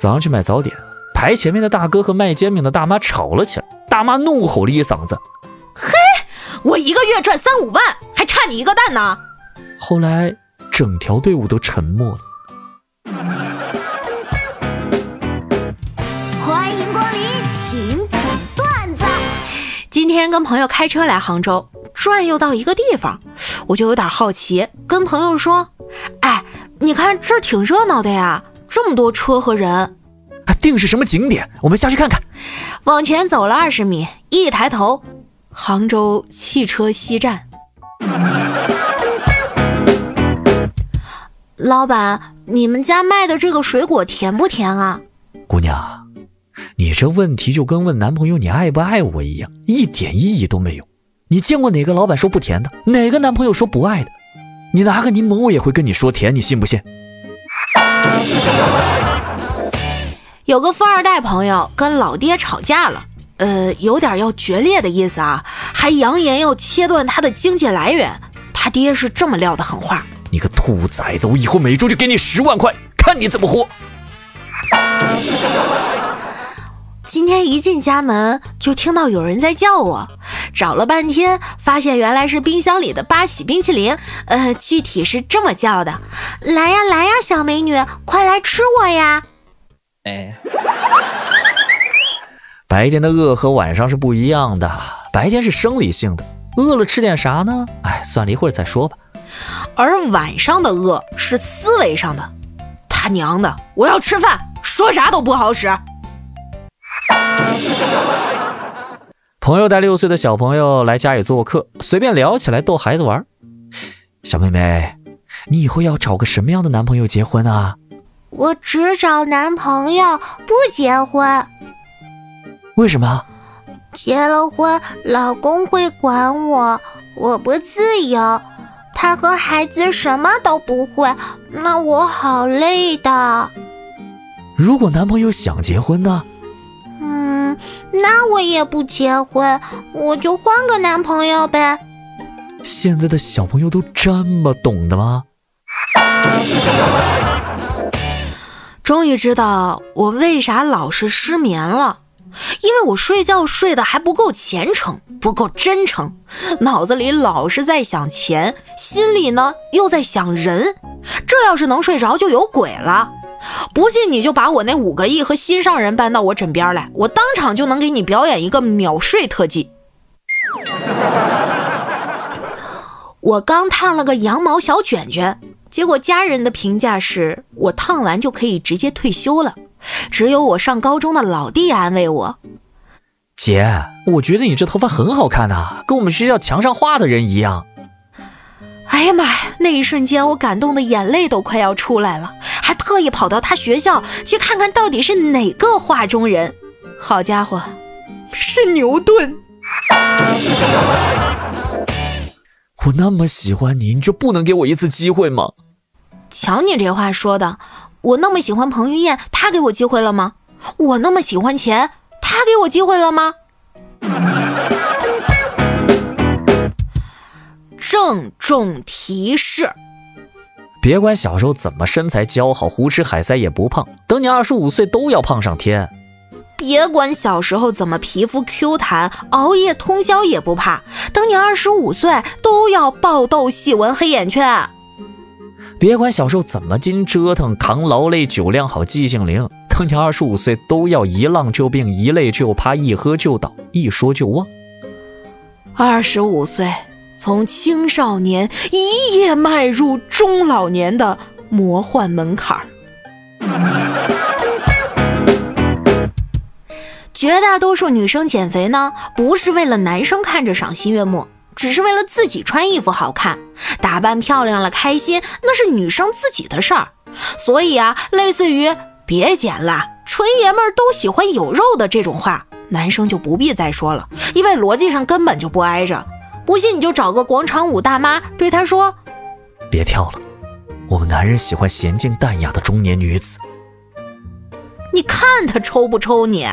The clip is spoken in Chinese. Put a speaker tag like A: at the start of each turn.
A: 早上去买早点，排前面的大哥和卖煎饼的大妈吵了起来，大妈怒吼了一嗓子：“
B: 嘿，我一个月赚三五万，还差你一个蛋呢！”
A: 后来整条队伍都沉默了。
C: 欢迎光临，请讲段子。
B: 今天跟朋友开车来杭州，转悠到一个地方，我就有点好奇，跟朋友说：“哎，你看这儿挺热闹的呀，这么多车和人，
A: 定是什么景点？我们下去看看。”
B: 往前走了二十米，一抬头，杭州汽车西站。老板，你们家卖的这个水果甜不甜啊？
A: 姑娘，你这问题就跟问男朋友你爱不爱我一样，一点意义都没有。你见过哪个老板说不甜的？哪个男朋友说不爱的？你拿个柠檬，我也会跟你说甜，你信不信？
B: 有个富二代朋友跟老爹吵架了，呃，有点要决裂的意思啊，还扬言要切断他的经济来源。他爹是这么撂的狠话。
A: 你个兔崽子！我以后每周就给你十万块，看你怎么活。
B: 今天一进家门就听到有人在叫我，找了半天发现原来是冰箱里的八喜冰淇淋。呃，具体是这么叫的：来呀来呀，小美女，快来吃我呀！哎，
A: 白天的饿和晚上是不一样的，白天是生理性的，饿了吃点啥呢？哎，算了一会儿再说吧。
B: 而晚上的饿是思维上的，他娘的，我要吃饭，说啥都不好使。
A: 朋友带六岁的小朋友来家里做客，随便聊起来逗孩子玩。小妹妹，你以后要找个什么样的男朋友结婚啊？
C: 我只找男朋友，不结婚。
A: 为什么？
C: 结了婚，老公会管我，我不自由。他和孩子什么都不会，那我好累的。
A: 如果男朋友想结婚呢？
C: 嗯，那我也不结婚，我就换个男朋友呗。
A: 现在的小朋友都这么懂的吗？
B: 终于知道我为啥老是失眠了。因为我睡觉睡得还不够虔诚，不够真诚，脑子里老是在想钱，心里呢又在想人。这要是能睡着，就有鬼了。不信你就把我那五个亿和心上人搬到我枕边来，我当场就能给你表演一个秒睡特技。我刚烫了个羊毛小卷卷，结果家人的评价是我烫完就可以直接退休了。只有我上高中的老弟安慰我：“
A: 姐，我觉得你这头发很好看呐，跟我们学校墙上画的人一样。”
B: 哎呀妈呀！那一瞬间，我感动的眼泪都快要出来了，还特意跑到他学校去看看到底是哪个画中人。好家伙，是牛顿！
A: 我那么喜欢你，你就不能给我一次机会吗？
B: 瞧你这话说的！我那么喜欢彭于晏，他给我机会了吗？我那么喜欢钱，他给我机会了吗？郑重提示：
A: 别管小时候怎么身材姣好，胡吃海塞也不胖，等你二十五岁都要胖上天。
B: 别管小时候怎么皮肤 Q 弹，熬夜通宵也不怕，等你二十五岁都要爆痘、细纹、黑眼圈。
A: 别管小时候怎么经折腾，扛劳累，酒量好，记性灵，等你二十五岁都要一浪就病，一累就趴，一喝就倒，一说就忘。
B: 二十五岁，从青少年一夜迈入中老年的魔幻门槛儿。绝大多数女生减肥呢，不是为了男生看着赏心悦目。只是为了自己穿衣服好看，打扮漂亮了开心，那是女生自己的事儿。所以啊，类似于“别减了，纯爷们儿都喜欢有肉的”这种话，男生就不必再说了，因为逻辑上根本就不挨着。不信你就找个广场舞大妈对她说：“
A: 别跳了，我们男人喜欢娴静淡雅的中年女子。”
B: 你看他抽不抽你？